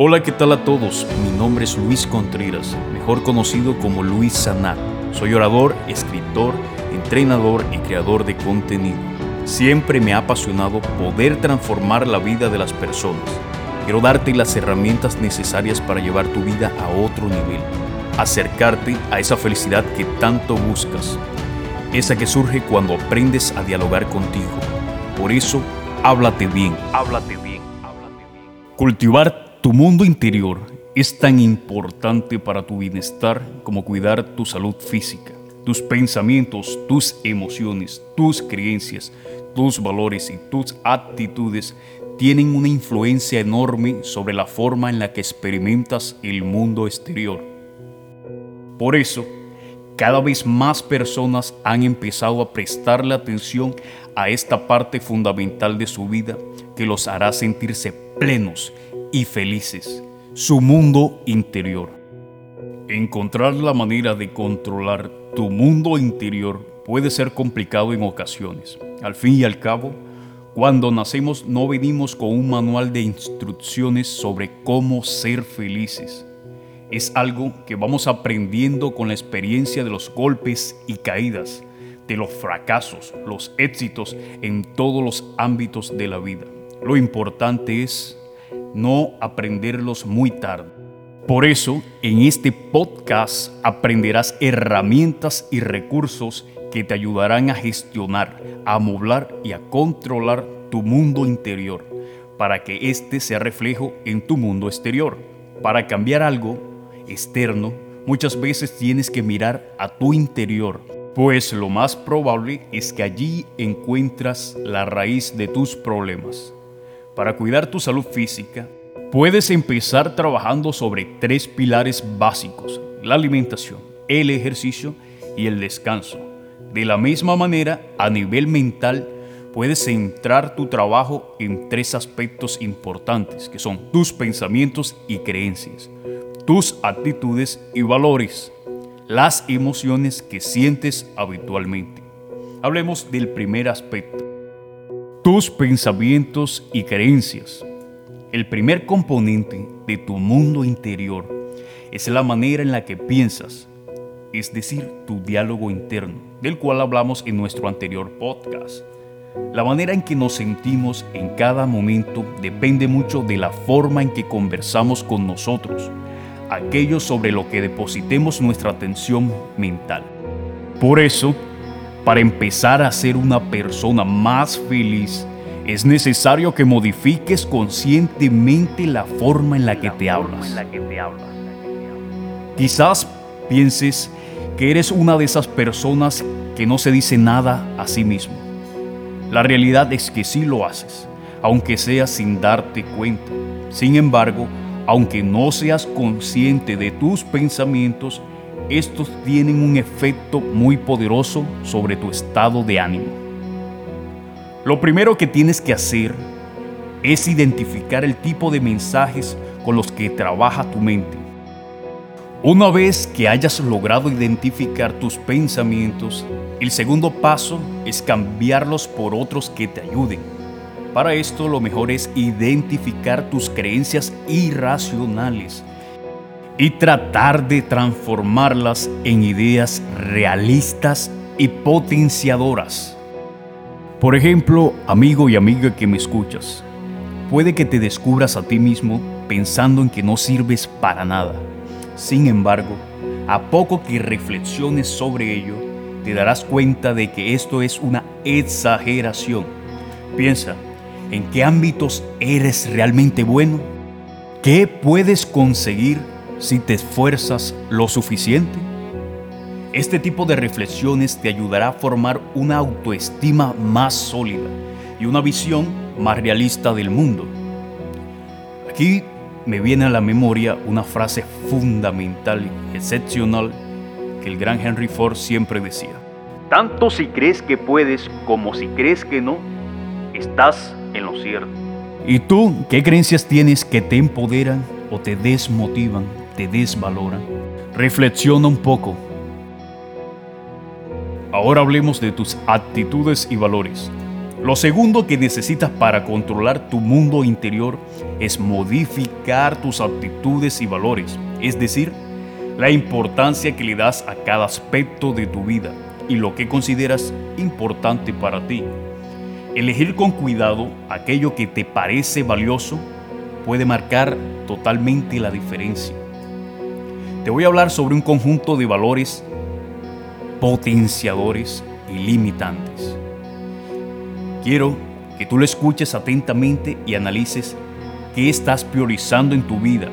Hola, ¿qué tal a todos? Mi nombre es Luis Contreras, mejor conocido como Luis Sanat. Soy orador, escritor, entrenador y creador de contenido. Siempre me ha apasionado poder transformar la vida de las personas. Quiero darte las herramientas necesarias para llevar tu vida a otro nivel, acercarte a esa felicidad que tanto buscas, esa que surge cuando aprendes a dialogar contigo. Por eso, háblate bien, háblate bien, háblate tu mundo interior es tan importante para tu bienestar como cuidar tu salud física. Tus pensamientos, tus emociones, tus creencias, tus valores y tus actitudes tienen una influencia enorme sobre la forma en la que experimentas el mundo exterior. Por eso, cada vez más personas han empezado a prestarle atención a esta parte fundamental de su vida que los hará sentirse plenos y felices, su mundo interior. Encontrar la manera de controlar tu mundo interior puede ser complicado en ocasiones. Al fin y al cabo, cuando nacemos no venimos con un manual de instrucciones sobre cómo ser felices. Es algo que vamos aprendiendo con la experiencia de los golpes y caídas, de los fracasos, los éxitos en todos los ámbitos de la vida. Lo importante es no aprenderlos muy tarde. Por eso, en este podcast aprenderás herramientas y recursos que te ayudarán a gestionar, a amoblar y a controlar tu mundo interior, para que éste sea reflejo en tu mundo exterior. Para cambiar algo externo, muchas veces tienes que mirar a tu interior, pues lo más probable es que allí encuentras la raíz de tus problemas. Para cuidar tu salud física, puedes empezar trabajando sobre tres pilares básicos, la alimentación, el ejercicio y el descanso. De la misma manera, a nivel mental, puedes centrar tu trabajo en tres aspectos importantes, que son tus pensamientos y creencias, tus actitudes y valores, las emociones que sientes habitualmente. Hablemos del primer aspecto, tus pensamientos y creencias. El primer componente de tu mundo interior es la manera en la que piensas, es decir, tu diálogo interno, del cual hablamos en nuestro anterior podcast. La manera en que nos sentimos en cada momento depende mucho de la forma en que conversamos con nosotros, aquello sobre lo que depositemos nuestra atención mental. Por eso, para empezar a ser una persona más feliz, es necesario que modifiques conscientemente la forma en la que te hablas. Quizás pienses que eres una de esas personas que no se dice nada a sí mismo. La realidad es que sí lo haces, aunque sea sin darte cuenta. Sin embargo, aunque no seas consciente de tus pensamientos, estos tienen un efecto muy poderoso sobre tu estado de ánimo. Lo primero que tienes que hacer es identificar el tipo de mensajes con los que trabaja tu mente. Una vez que hayas logrado identificar tus pensamientos, el segundo paso es cambiarlos por otros que te ayuden. Para esto lo mejor es identificar tus creencias irracionales y tratar de transformarlas en ideas realistas y potenciadoras. Por ejemplo, amigo y amiga que me escuchas, puede que te descubras a ti mismo pensando en que no sirves para nada. Sin embargo, a poco que reflexiones sobre ello, te darás cuenta de que esto es una exageración. Piensa, ¿en qué ámbitos eres realmente bueno? ¿Qué puedes conseguir si te esfuerzas lo suficiente? Este tipo de reflexiones te ayudará a formar una autoestima más sólida y una visión más realista del mundo. Aquí me viene a la memoria una frase fundamental y excepcional que el gran Henry Ford siempre decía. Tanto si crees que puedes como si crees que no, estás en lo cierto. ¿Y tú qué creencias tienes que te empoderan o te desmotivan, te desvaloran? Reflexiona un poco Ahora hablemos de tus actitudes y valores. Lo segundo que necesitas para controlar tu mundo interior es modificar tus actitudes y valores, es decir, la importancia que le das a cada aspecto de tu vida y lo que consideras importante para ti. Elegir con cuidado aquello que te parece valioso puede marcar totalmente la diferencia. Te voy a hablar sobre un conjunto de valores potenciadores y limitantes. Quiero que tú lo escuches atentamente y analices qué estás priorizando en tu vida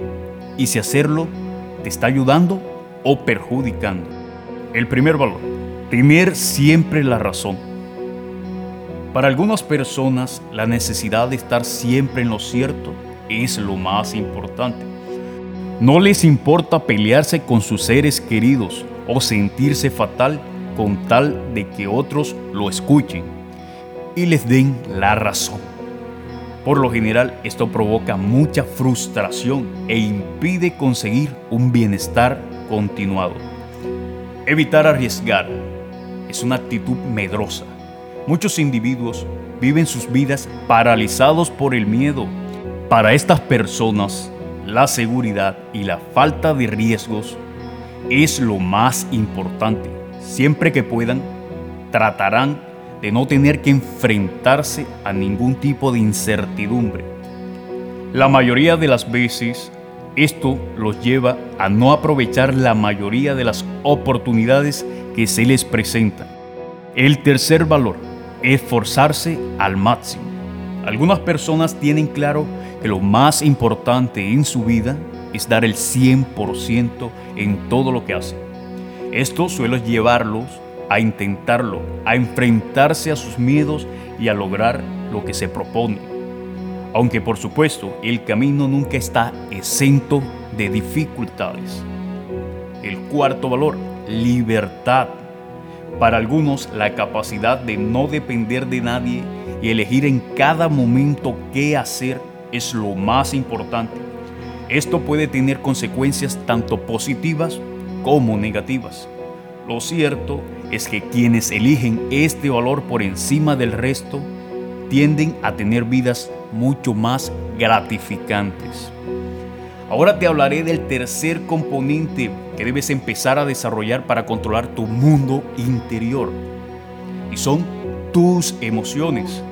y si hacerlo te está ayudando o perjudicando. El primer valor, tener siempre la razón. Para algunas personas la necesidad de estar siempre en lo cierto es lo más importante. No les importa pelearse con sus seres queridos o sentirse fatal con tal de que otros lo escuchen y les den la razón. Por lo general esto provoca mucha frustración e impide conseguir un bienestar continuado. Evitar arriesgar es una actitud medrosa. Muchos individuos viven sus vidas paralizados por el miedo. Para estas personas, la seguridad y la falta de riesgos es lo más importante. Siempre que puedan, tratarán de no tener que enfrentarse a ningún tipo de incertidumbre. La mayoría de las veces, esto los lleva a no aprovechar la mayoría de las oportunidades que se les presentan. El tercer valor, esforzarse al máximo. Algunas personas tienen claro que lo más importante en su vida es dar el 100% en todo lo que hacen. Esto suele llevarlos a intentarlo, a enfrentarse a sus miedos y a lograr lo que se propone. Aunque por supuesto el camino nunca está exento de dificultades. El cuarto valor, libertad. Para algunos la capacidad de no depender de nadie y elegir en cada momento qué hacer es lo más importante. Esto puede tener consecuencias tanto positivas como negativas. Lo cierto es que quienes eligen este valor por encima del resto tienden a tener vidas mucho más gratificantes. Ahora te hablaré del tercer componente que debes empezar a desarrollar para controlar tu mundo interior. Y son tus emociones.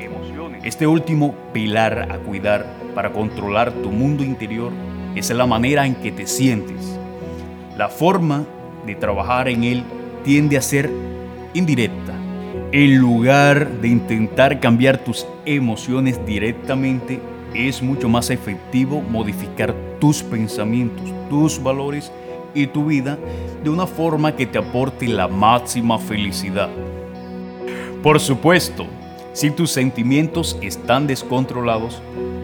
Este último pilar a cuidar para controlar tu mundo interior es la manera en que te sientes. La forma de trabajar en él tiende a ser indirecta. En lugar de intentar cambiar tus emociones directamente, es mucho más efectivo modificar tus pensamientos, tus valores y tu vida de una forma que te aporte la máxima felicidad. Por supuesto, si tus sentimientos están descontrolados,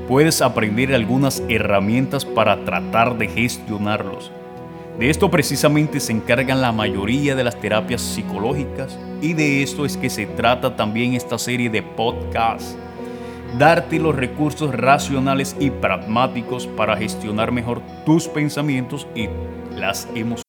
puedes aprender algunas herramientas para tratar de gestionarlos. De esto precisamente se encargan la mayoría de las terapias psicológicas y de esto es que se trata también esta serie de podcasts. Darte los recursos racionales y pragmáticos para gestionar mejor tus pensamientos y las emociones.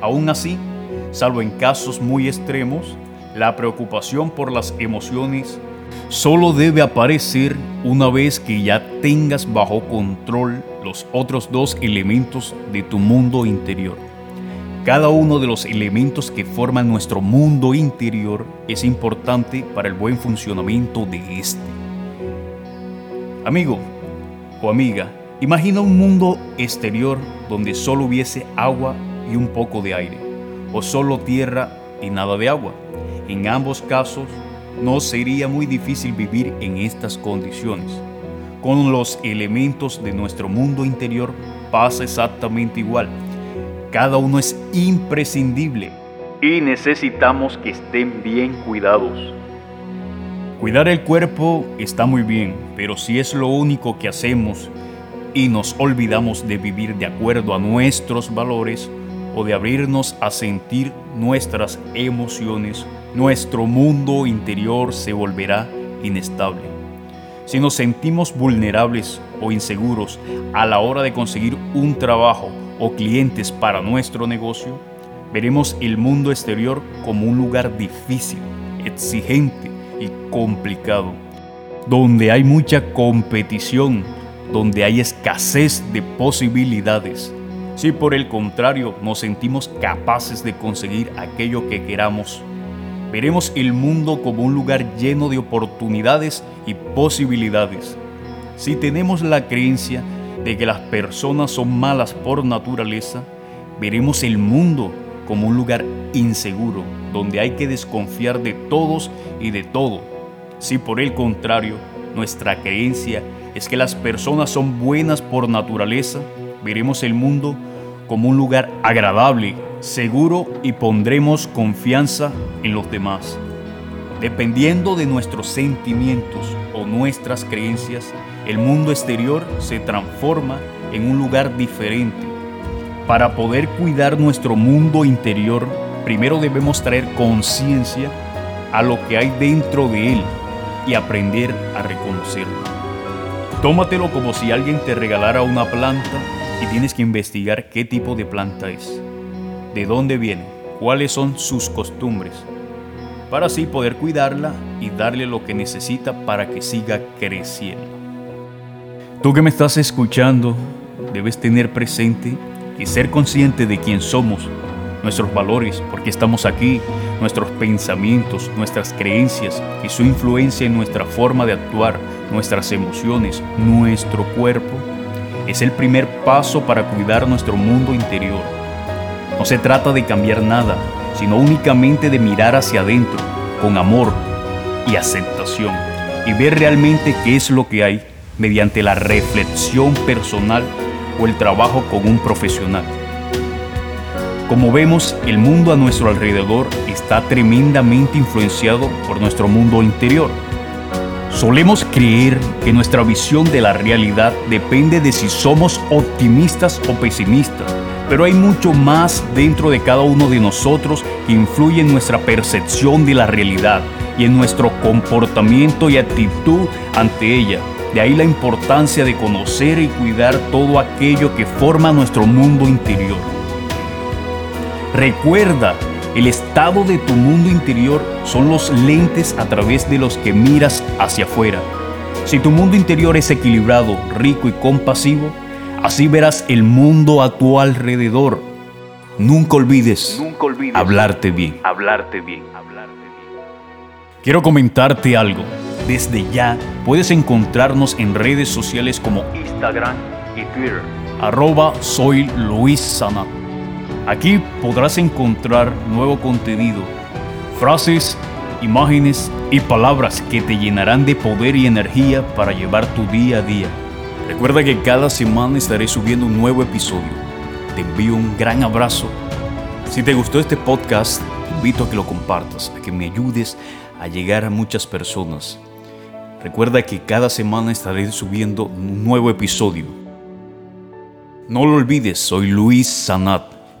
Aún así, salvo en casos muy extremos, la preocupación por las emociones solo debe aparecer una vez que ya tengas bajo control los otros dos elementos de tu mundo interior. Cada uno de los elementos que forman nuestro mundo interior es importante para el buen funcionamiento de este. Amigo o amiga, imagina un mundo exterior donde solo hubiese agua y un poco de aire, o solo tierra y nada de agua. En ambos casos, no sería muy difícil vivir en estas condiciones. Con los elementos de nuestro mundo interior pasa exactamente igual cada uno es imprescindible y necesitamos que estén bien cuidados. Cuidar el cuerpo está muy bien, pero si es lo único que hacemos y nos olvidamos de vivir de acuerdo a nuestros valores o de abrirnos a sentir nuestras emociones, nuestro mundo interior se volverá inestable. Si nos sentimos vulnerables o inseguros a la hora de conseguir un trabajo o clientes para nuestro negocio, veremos el mundo exterior como un lugar difícil, exigente y complicado, donde hay mucha competición, donde hay escasez de posibilidades. Si por el contrario nos sentimos capaces de conseguir aquello que queramos, veremos el mundo como un lugar lleno de oportunidades y posibilidades. Si tenemos la creencia de que las personas son malas por naturaleza, veremos el mundo como un lugar inseguro, donde hay que desconfiar de todos y de todo. Si por el contrario, nuestra creencia es que las personas son buenas por naturaleza, veremos el mundo como un lugar agradable, seguro y pondremos confianza en los demás. Dependiendo de nuestros sentimientos o nuestras creencias, el mundo exterior se transforma en un lugar diferente. Para poder cuidar nuestro mundo interior, primero debemos traer conciencia a lo que hay dentro de él y aprender a reconocerlo. Tómatelo como si alguien te regalara una planta y tienes que investigar qué tipo de planta es, de dónde viene, cuáles son sus costumbres, para así poder cuidarla y darle lo que necesita para que siga creciendo. Tú que me estás escuchando, debes tener presente y ser consciente de quién somos, nuestros valores, porque estamos aquí, nuestros pensamientos, nuestras creencias y su influencia en nuestra forma de actuar, nuestras emociones, nuestro cuerpo, es el primer paso para cuidar nuestro mundo interior. No se trata de cambiar nada, sino únicamente de mirar hacia adentro, con amor y aceptación, y ver realmente qué es lo que hay mediante la reflexión personal o el trabajo con un profesional. Como vemos, el mundo a nuestro alrededor está tremendamente influenciado por nuestro mundo interior. Solemos creer que nuestra visión de la realidad depende de si somos optimistas o pesimistas, pero hay mucho más dentro de cada uno de nosotros que influye en nuestra percepción de la realidad y en nuestro comportamiento y actitud ante ella. De ahí la importancia de conocer y cuidar todo aquello que forma nuestro mundo interior. Recuerda, el estado de tu mundo interior son los lentes a través de los que miras hacia afuera. Si tu mundo interior es equilibrado, rico y compasivo, así verás el mundo a tu alrededor. Nunca olvides, hablarte bien. Hablarte bien. Quiero comentarte algo. Desde ya puedes encontrarnos en redes sociales como Instagram y Twitter. Arroba soy Luis Sanat. Aquí podrás encontrar nuevo contenido, frases, imágenes y palabras que te llenarán de poder y energía para llevar tu día a día. Recuerda que cada semana estaré subiendo un nuevo episodio. Te envío un gran abrazo. Si te gustó este podcast, te invito a que lo compartas, a que me ayudes a llegar a muchas personas. Recuerda que cada semana estaré subiendo un nuevo episodio. No lo olvides, soy Luis Sanat.